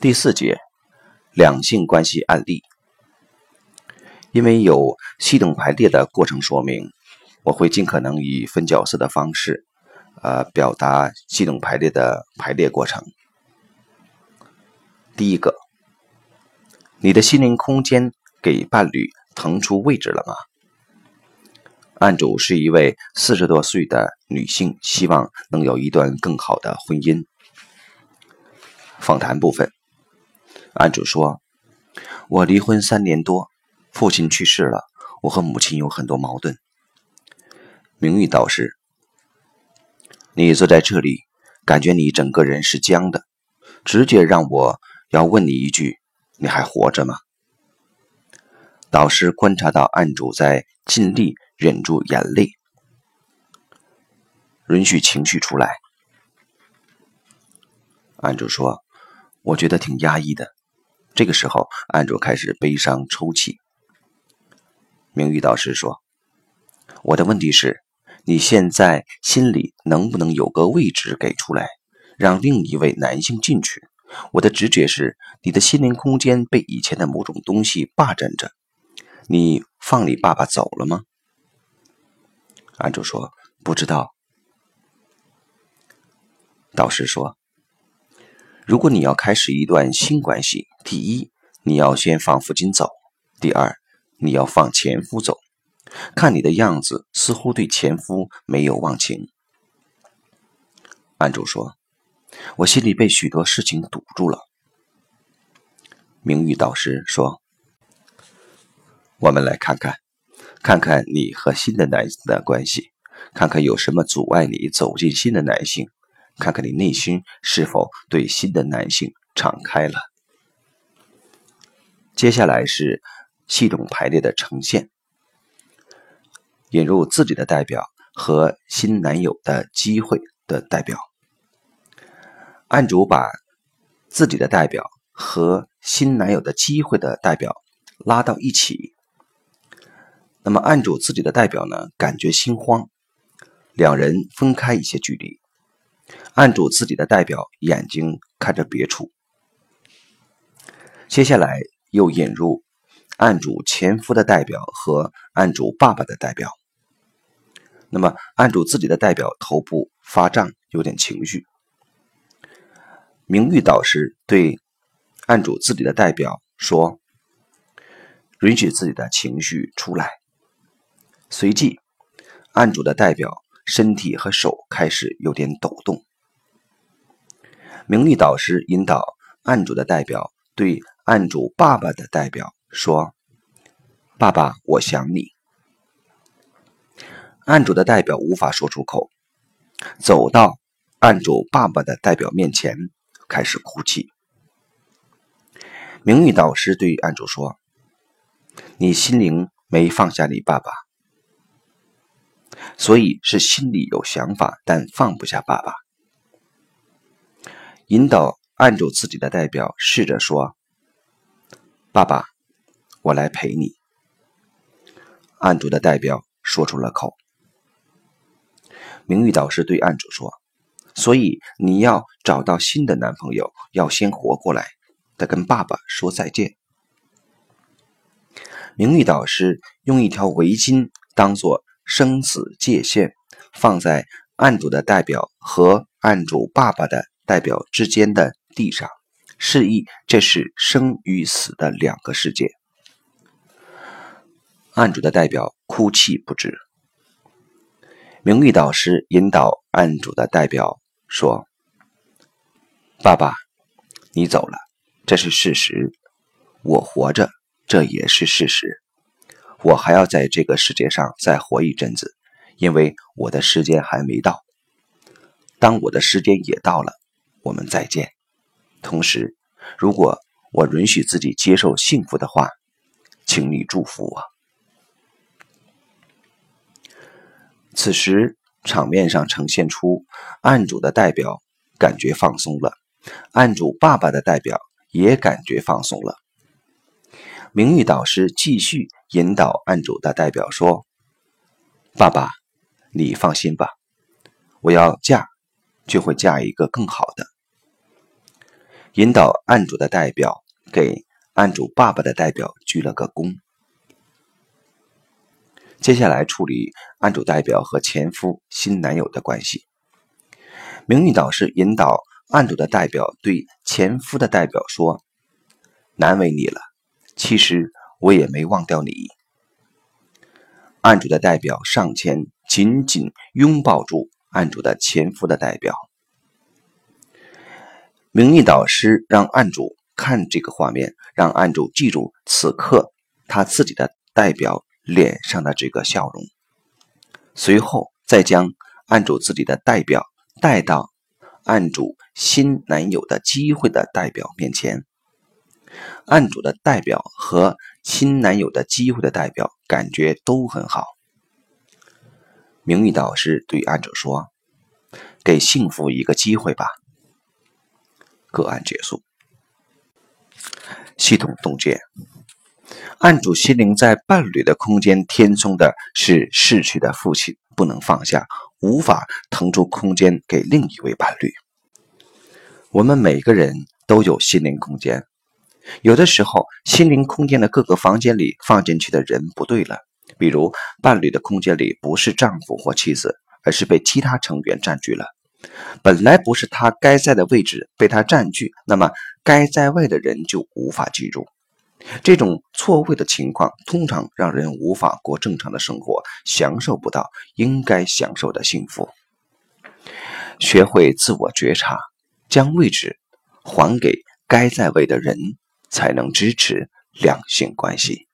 第四节，两性关系案例。因为有系统排列的过程说明，我会尽可能以分角色的方式，呃，表达系统排列的排列过程。第一个，你的心灵空间给伴侣腾出位置了吗？案主是一位四十多岁的女性，希望能有一段更好的婚姻。访谈部分。案主说：“我离婚三年多，父亲去世了，我和母亲有很多矛盾。”明玉导师，你坐在这里，感觉你整个人是僵的，直接让我要问你一句：你还活着吗？导师观察到案主在尽力忍住眼泪，允许情绪出来。案主说：“我觉得挺压抑的。”这个时候，案主开始悲伤抽泣。明玉导师说：“我的问题是，你现在心里能不能有个位置给出来，让另一位男性进去？我的直觉是，你的心灵空间被以前的某种东西霸占着。你放你爸爸走了吗？”案主说：“不知道。”导师说。如果你要开始一段新关系，第一，你要先放父亲走；第二，你要放前夫走。看你的样子，似乎对前夫没有忘情。案主说：“我心里被许多事情堵住了。”名誉导师说：“我们来看看，看看你和新的男性的关系，看看有什么阻碍你走进新的男性。”看看你内心是否对新的男性敞开了。接下来是系统排列的呈现，引入自己的代表和新男友的机会的代表。案主把自己的代表和新男友的机会的代表拉到一起。那么案主自己的代表呢？感觉心慌，两人分开一些距离。案主自己的代表眼睛看着别处，接下来又引入案主前夫的代表和案主爸爸的代表。那么案主自己的代表头部发胀，有点情绪。名誉导师对案主自己的代表说：“允许自己的情绪出来。”随即，案主的代表。身体和手开始有点抖动。名誉导师引导案主的代表对案主爸爸的代表说：“爸爸，我想你。”案主的代表无法说出口，走到案主爸爸的代表面前，开始哭泣。名誉导师对案主说：“你心灵没放下你爸爸。”所以是心里有想法，但放不下爸爸。引导案主自己的代表试着说：“爸爸，我来陪你。”案主的代表说出了口。名誉导师对案主说：“所以你要找到新的男朋友，要先活过来，得跟爸爸说再见。”名誉导师用一条围巾当做。生死界限放在案主的代表和案主爸爸的代表之间的地上，示意这是生与死的两个世界。案主的代表哭泣不止。名誉导师引导案主的代表说：“爸爸，你走了，这是事实；我活着，这也是事实。”我还要在这个世界上再活一阵子，因为我的时间还没到。当我的时间也到了，我们再见。同时，如果我允许自己接受幸福的话，请你祝福我。此时，场面上呈现出案主的代表感觉放松了，案主爸爸的代表也感觉放松了。名誉导师继续引导案主的代表说：“爸爸，你放心吧，我要嫁，就会嫁一个更好的。”引导案主的代表给案主爸爸的代表鞠了个躬。接下来处理案主代表和前夫新男友的关系。名誉导师引导案主的代表对前夫的代表说：“难为你了，其实我也没忘掉你。”案主的代表上前紧紧拥抱住案主的前夫的代表。名誉导师让案主看这个画面，让案主记住此刻他自己的代表。脸上的这个笑容，随后再将案主自己的代表带到案主新男友的机会的代表面前。案主的代表和新男友的机会的代表感觉都很好。名誉导师对案主说：“给幸福一个机会吧。”个案结束。系统洞见。案主心灵在伴侣的空间填充的是逝去的父亲，不能放下，无法腾出空间给另一位伴侣。我们每个人都有心灵空间，有的时候心灵空间的各个房间里放进去的人不对了，比如伴侣的空间里不是丈夫或妻子，而是被其他成员占据了。本来不是他该在的位置被他占据，那么该在位的人就无法进入。这种错位的情况，通常让人无法过正常的生活，享受不到应该享受的幸福。学会自我觉察，将位置还给该在位的人，才能支持两性关系。